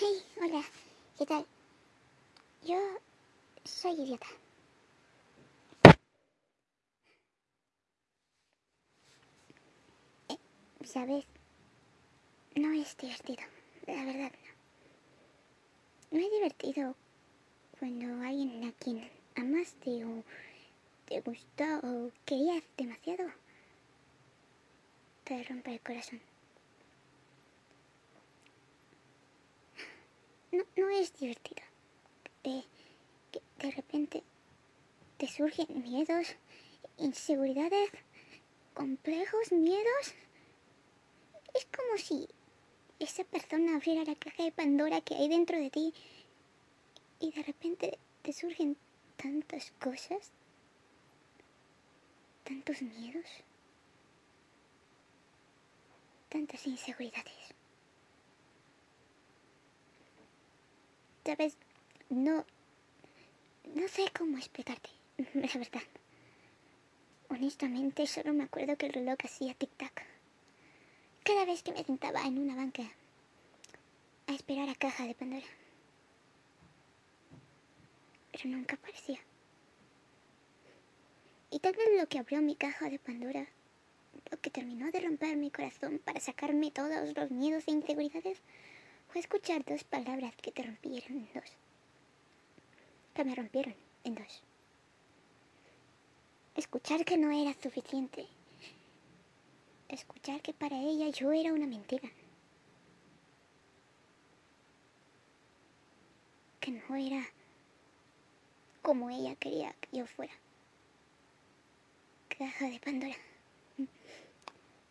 Hey, hola, ¿qué tal? Yo soy idiota. Eh, ¿Sabes? No es divertido, la verdad no. No es divertido cuando alguien a quien amaste o te gustó o querías demasiado te rompe el corazón. No, no es divertido. De, de repente te surgen miedos, inseguridades, complejos, miedos. Es como si esa persona abriera la caja de Pandora que hay dentro de ti y de repente te surgen tantas cosas, tantos miedos, tantas inseguridades. Sabes, no, no sé cómo explicarte, la verdad. Honestamente, solo me acuerdo que el reloj hacía tic-tac. Cada vez que me sentaba en una banca a esperar a caja de Pandora. Pero nunca aparecía. Y tal vez lo que abrió mi caja de Pandora, lo que terminó de romper mi corazón para sacarme todos los miedos e inseguridades, fue escuchar dos palabras que te rompieron en dos. Que me rompieron en dos. Escuchar que no era suficiente. Escuchar que para ella yo era una mentira. Que no era como ella quería que yo fuera. Caja de Pandora.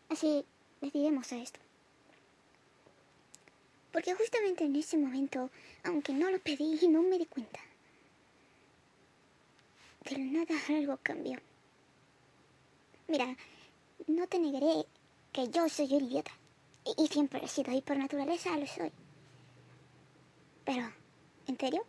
Así decidimos a esto. Porque justamente en ese momento, aunque no lo pedí y no me di cuenta, de nada algo cambió. Mira, no te negaré que yo soy un idiota. Y, y siempre lo he sido, y por naturaleza lo soy. Pero, ¿en serio?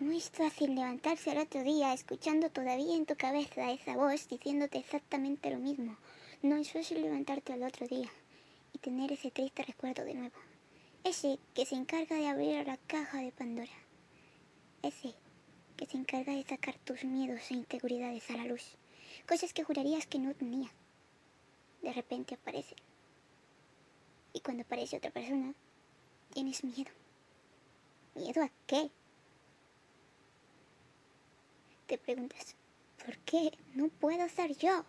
No es fácil levantarse al otro día escuchando todavía en tu cabeza esa voz diciéndote exactamente lo mismo. No es fácil levantarte al otro día y tener ese triste recuerdo de nuevo. Ese que se encarga de abrir la caja de Pandora. Ese que se encarga de sacar tus miedos e inseguridades a la luz. Cosas que jurarías que no tenías. De repente aparecen. Y cuando aparece otra persona, tienes miedo. ¿Miedo a qué? Te preguntas, ¿por qué no puedo ser yo?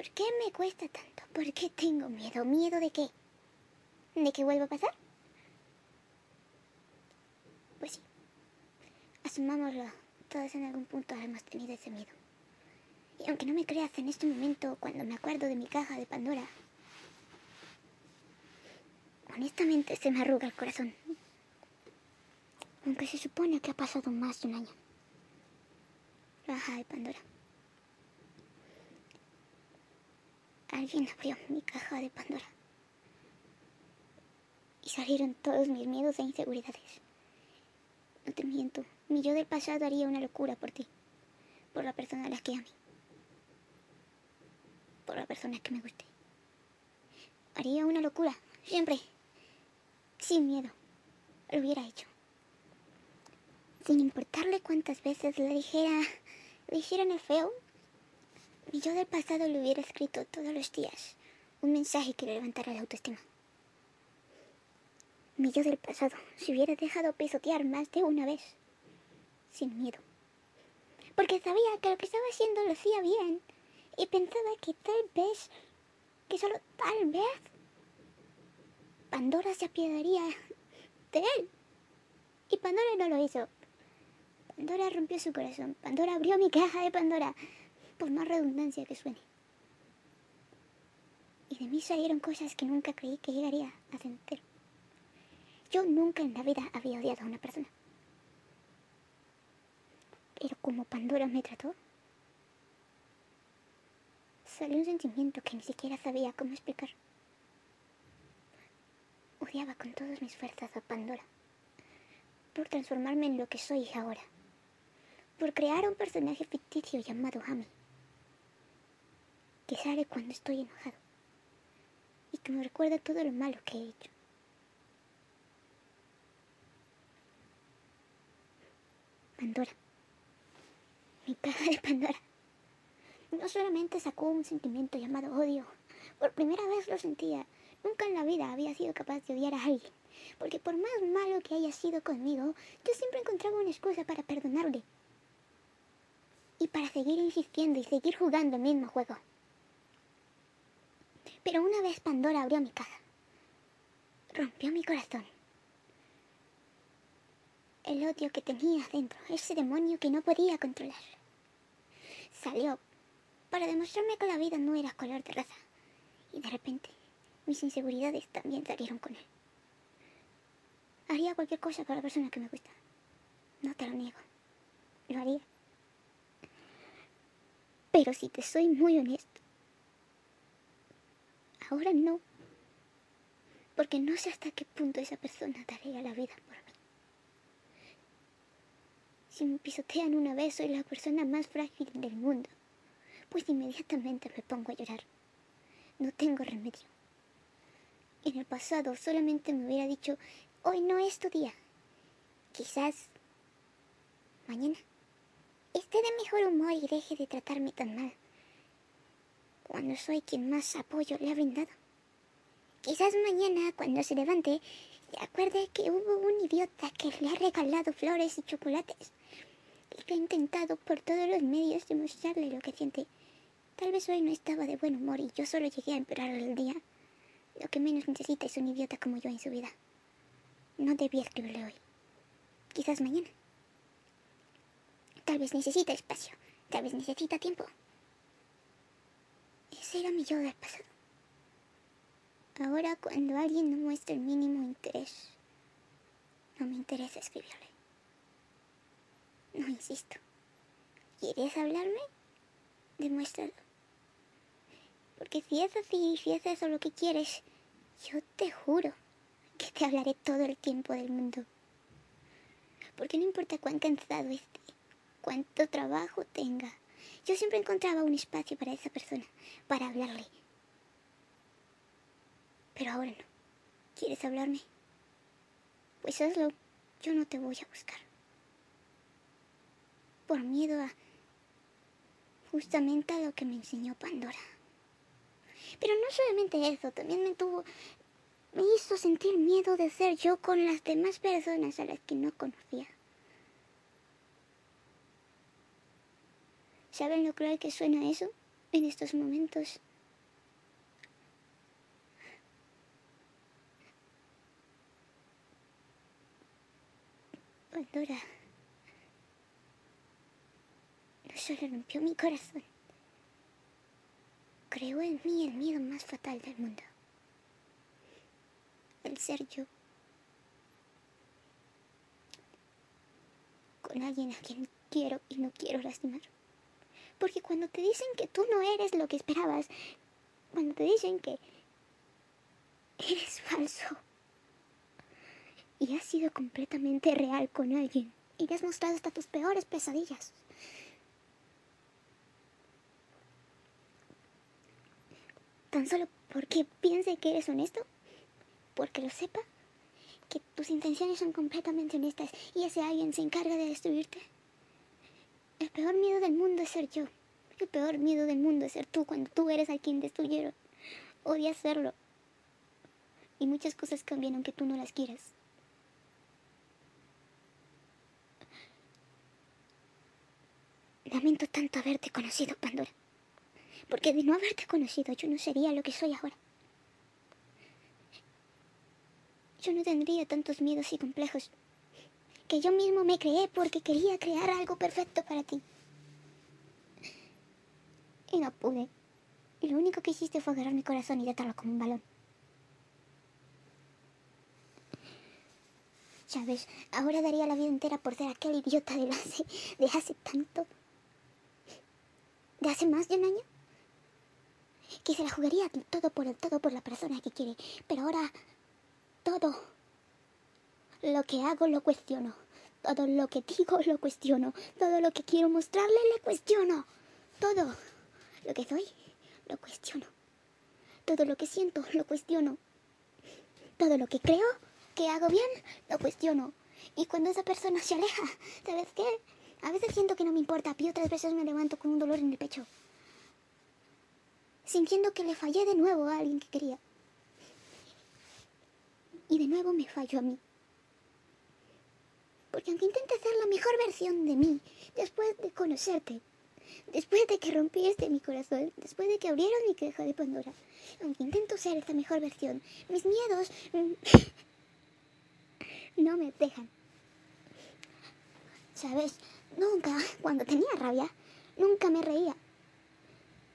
¿Por qué me cuesta tanto? ¿Por qué tengo miedo? ¿Miedo de qué? ¿De que vuelva a pasar? Pues sí. Asumámoslo. Todos en algún punto hemos tenido ese miedo. Y aunque no me creas en este momento, cuando me acuerdo de mi caja de Pandora, honestamente se me arruga el corazón. Aunque se supone que ha pasado más de un año. La caja de Pandora. Alguien abrió mi caja de Pandora. Y salieron todos mis miedos e inseguridades. No te miento, mi yo del pasado haría una locura por ti. Por la persona a la que amé. Por la persona que me guste. Haría una locura, siempre. Sin miedo. Lo hubiera hecho. Sin importarle cuántas veces le dijera, le hicieran el feo, mi yo del pasado le hubiera escrito todos los días un mensaje que le levantara la autoestima. Mi yo del pasado se hubiera dejado pisotear más de una vez, sin miedo. Porque sabía que lo que estaba haciendo lo hacía bien y pensaba que tal vez, que solo tal vez, Pandora se apiadaría de él. Y Pandora no lo hizo. Pandora rompió su corazón. Pandora abrió mi caja de Pandora por más redundancia que suene. Y de mí salieron cosas que nunca creí que llegaría a sentir. Yo nunca en la vida había odiado a una persona. Pero como Pandora me trató, salió un sentimiento que ni siquiera sabía cómo explicar. Odiaba con todas mis fuerzas a Pandora por transformarme en lo que soy ahora, por crear un personaje ficticio llamado Amy que sale cuando estoy enojado. porque me recuerda todo lo malo que he hecho. Pandora. Mi caja de Pandora. No solamente sacó un sentimiento llamado odio. Por primera vez lo sentía. Nunca en la vida había sido capaz de odiar a alguien. Porque por más malo que haya sido conmigo, yo siempre encontraba una excusa para perdonarle. Y para seguir insistiendo y seguir jugando el mismo juego. Pero una vez Pandora abrió mi caja, rompió mi corazón. El odio que tenía dentro, ese demonio que no podía controlar, salió para demostrarme que la vida no era color de raza. Y de repente, mis inseguridades también salieron con él. Haría cualquier cosa por la persona que me gusta. No te lo niego. Lo haría. Pero si te soy muy honesto, ahora no. Porque no sé hasta qué punto esa persona daría la vida por mí. Si me pisotean una vez, soy la persona más frágil del mundo. Pues inmediatamente me pongo a llorar. No tengo remedio. En el pasado solamente me hubiera dicho, hoy no es tu día. Quizás mañana esté de mejor humor y deje de tratarme tan mal. Cuando soy quien más apoyo le ha brindado. Quizás mañana, cuando se levante, se acuerde que hubo un idiota que le ha regalado flores y chocolates y que ha intentado por todos los medios demostrarle lo que siente. Tal vez hoy no estaba de buen humor y yo solo llegué a empeorarle el día. Lo que menos necesita es un idiota como yo en su vida. No debía escribirle hoy. Quizás mañana. Tal vez necesita espacio. Tal vez necesita tiempo. Ese era mi yo del pasado. Ahora cuando alguien no muestra el mínimo interés, no me interesa escribirle. No insisto. ¿Quieres hablarme? Demuéstralo. Porque si es así, si es eso lo que quieres, yo te juro que te hablaré todo el tiempo del mundo. Porque no importa cuán cansado esté, cuánto trabajo tenga, yo siempre encontraba un espacio para esa persona, para hablarle. Pero ahora no. ¿Quieres hablarme? Pues hazlo. Yo no te voy a buscar. Por miedo a... justamente a lo que me enseñó Pandora. Pero no solamente eso, también me tuvo me hizo sentir miedo de ser yo con las demás personas a las que no conocía. ¿Saben lo cruel que suena eso en estos momentos? Pandora no solo rompió mi corazón, creó en mí el miedo más fatal del mundo el ser yo. Con alguien a quien quiero y no quiero lastimar. Porque cuando te dicen que tú no eres lo que esperabas, cuando te dicen que eres falso y has sido completamente real con alguien y le has mostrado hasta tus peores pesadillas. Tan solo porque piense que eres honesto porque lo sepa, que tus intenciones son completamente honestas y ese alguien se encarga de destruirte. El peor miedo del mundo es ser yo. El peor miedo del mundo es ser tú cuando tú eres a quien destruyeron. Odia hacerlo. Y muchas cosas cambian aunque tú no las quieras. Lamento tanto haberte conocido, Pandora. Porque de no haberte conocido yo no sería lo que soy ahora. yo no tendría tantos miedos y complejos que yo mismo me creé porque quería crear algo perfecto para ti. Y no pude. Y lo único que hiciste fue agarrar mi corazón y tratarlo como un balón. Sabes, ahora daría la vida entera por ser aquel idiota de hace, de hace tanto. De hace más de un año. Que se la jugaría todo por el todo por la persona que quiere. Pero ahora todo lo que hago lo cuestiono. Todo lo que digo lo cuestiono. Todo lo que quiero mostrarle le cuestiono. Todo lo que soy lo cuestiono. Todo lo que siento lo cuestiono. Todo lo que creo que hago bien lo cuestiono. Y cuando esa persona se aleja, ¿sabes qué? A veces siento que no me importa y otras veces me levanto con un dolor en el pecho. Sintiendo que le fallé de nuevo a alguien que quería. Y de nuevo me fallo a mí. Porque aunque intente ser la mejor versión de mí, después de conocerte, después de que rompiste mi corazón, después de que abrieron mi caja de Pandora, aunque intento ser esa mejor versión, mis miedos no me dejan. ¿Sabes? Nunca, cuando tenía rabia, nunca me reía.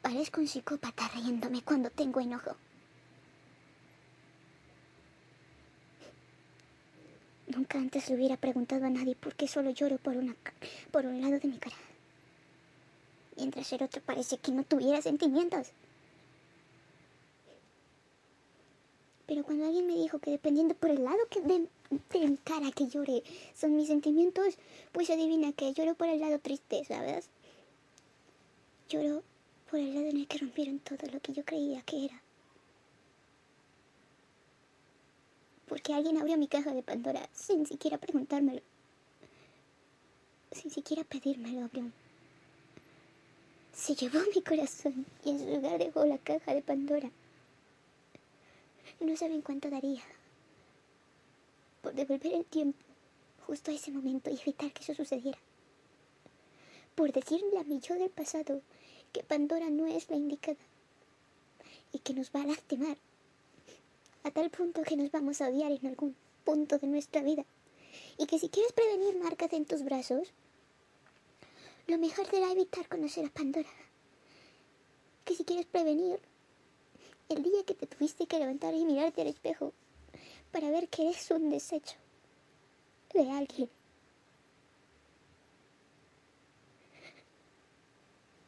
Parezco un psicópata riéndome cuando tengo enojo. Nunca antes le hubiera preguntado a nadie por qué solo lloro por, una, por un lado de mi cara. Mientras el otro parece que no tuviera sentimientos. Pero cuando alguien me dijo que dependiendo por el lado que de, de cara que llore son mis sentimientos, pues adivina que lloro por el lado triste, ¿sabes? Lloro por el lado en el que rompieron todo lo que yo creía que era. porque alguien abrió mi caja de Pandora sin siquiera preguntármelo. Sin siquiera pedírmelo abrió. Se llevó mi corazón y en su lugar dejó la caja de Pandora. No saben cuánto daría por devolver el tiempo justo a ese momento y evitar que eso sucediera. Por decirle a mi yo del pasado que Pandora no es la indicada y que nos va a lastimar a tal punto que nos vamos a odiar en algún punto de nuestra vida. Y que si quieres prevenir marcas en tus brazos, lo mejor será evitar conocer a Pandora. Que si quieres prevenir el día que te tuviste que levantar y mirarte al espejo para ver que eres un desecho de alguien.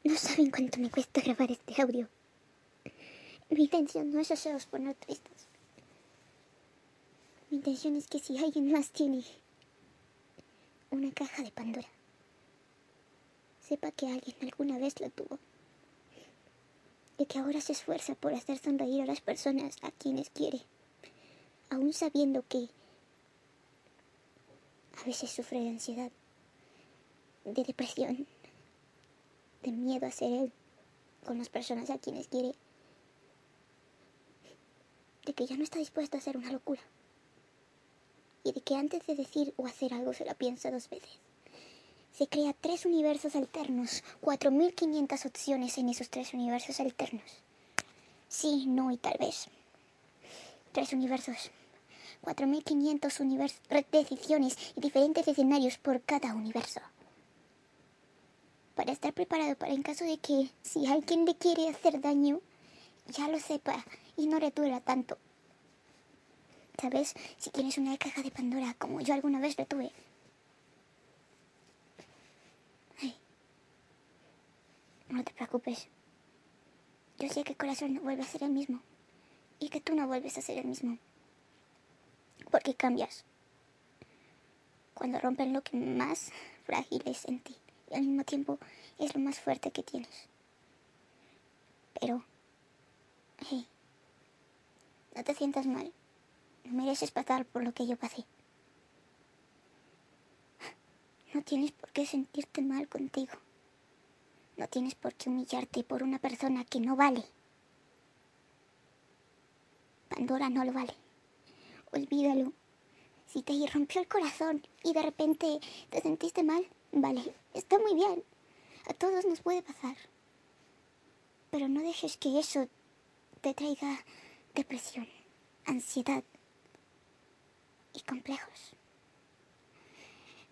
No saben cuánto me cuesta grabar este audio. Mi intención no es haceros poner tristes. Mi intención es que si alguien más tiene una caja de Pandora, sepa que alguien alguna vez la tuvo. Y que ahora se esfuerza por hacer sonreír a las personas a quienes quiere, aún sabiendo que a veces sufre de ansiedad, de depresión, de miedo a ser él con las personas a quienes quiere, de que ya no está dispuesto a hacer una locura y de que antes de decir o hacer algo se la piensa dos veces. Se crea tres universos alternos, 4.500 opciones en esos tres universos alternos. Sí, no y tal vez. Tres universos, 4.500 decisiones y diferentes escenarios por cada universo. Para estar preparado para en caso de que si alguien le quiere hacer daño, ya lo sepa y no le tanto. ¿Sabes? Si tienes una caja de Pandora como yo alguna vez lo tuve. No te preocupes. Yo sé que el corazón no vuelve a ser el mismo. Y que tú no vuelves a ser el mismo. Porque cambias. Cuando rompen lo que más frágil es en ti. Y al mismo tiempo es lo más fuerte que tienes. Pero, hey, no te sientas mal mereces pasar por lo que yo pasé. No tienes por qué sentirte mal contigo. No tienes por qué humillarte por una persona que no vale. Pandora no lo vale. Olvídalo. Si te rompió el corazón y de repente te sentiste mal, vale, está muy bien. A todos nos puede pasar. Pero no dejes que eso te traiga depresión, ansiedad, y complejos.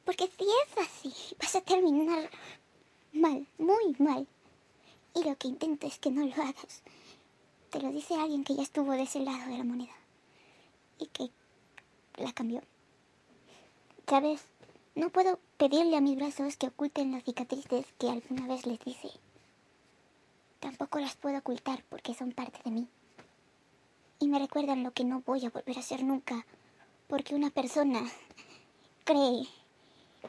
Porque si es así, vas a terminar mal, muy mal. Y lo que intento es que no lo hagas. Te lo dice alguien que ya estuvo de ese lado de la moneda. Y que la cambió. ¿Sabes? No puedo pedirle a mis brazos que oculten las cicatrices que alguna vez les hice. Tampoco las puedo ocultar porque son parte de mí. Y me recuerdan lo que no voy a volver a ser nunca porque una persona cree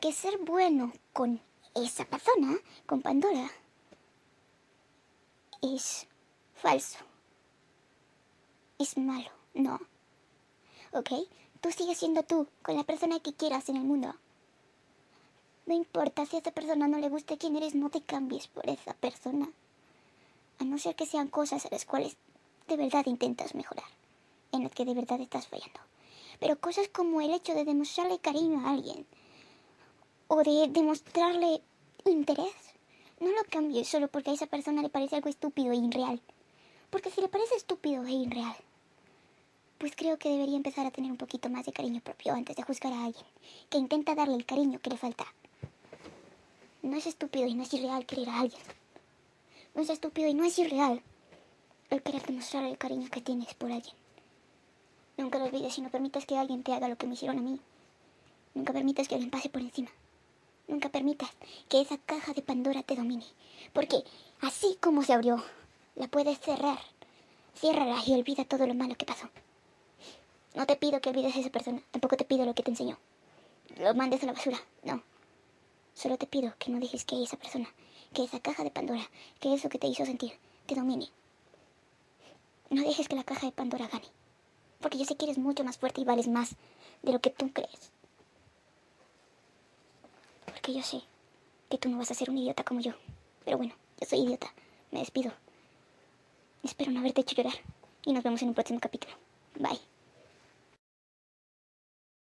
que ser bueno con esa persona, con Pandora, es falso. es malo, no. ¿Ok? Tú sigues siendo tú, con la persona que quieras en el mundo. No importa si a esa persona no le gusta quién eres, no te cambies por esa persona. A no ser que sean cosas a las cuales de verdad intentas mejorar, en las que de verdad estás fallando. Pero cosas como el hecho de demostrarle cariño a alguien, o de demostrarle interés, no lo cambies solo porque a esa persona le parece algo estúpido e irreal. Porque si le parece estúpido e irreal, pues creo que debería empezar a tener un poquito más de cariño propio antes de juzgar a alguien que intenta darle el cariño que le falta. No es estúpido y no es irreal querer a alguien. No es estúpido y no es irreal el querer demostrar el cariño que tienes por alguien. Nunca lo olvides y no permitas que alguien te haga lo que me hicieron a mí. Nunca permitas que alguien pase por encima. Nunca permitas que esa caja de Pandora te domine. Porque así como se abrió, la puedes cerrar. Ciérrala y olvida todo lo malo que pasó. No te pido que olvides a esa persona. Tampoco te pido lo que te enseñó. Lo mandes a la basura. No. Solo te pido que no dejes que esa persona, que esa caja de Pandora, que eso que te hizo sentir, te domine. No dejes que la caja de Pandora gane. Porque yo sé que eres mucho más fuerte y vales más de lo que tú crees. Porque yo sé que tú no vas a ser un idiota como yo. Pero bueno, yo soy idiota. Me despido. Espero no haberte hecho llorar. Y nos vemos en un próximo capítulo. Bye.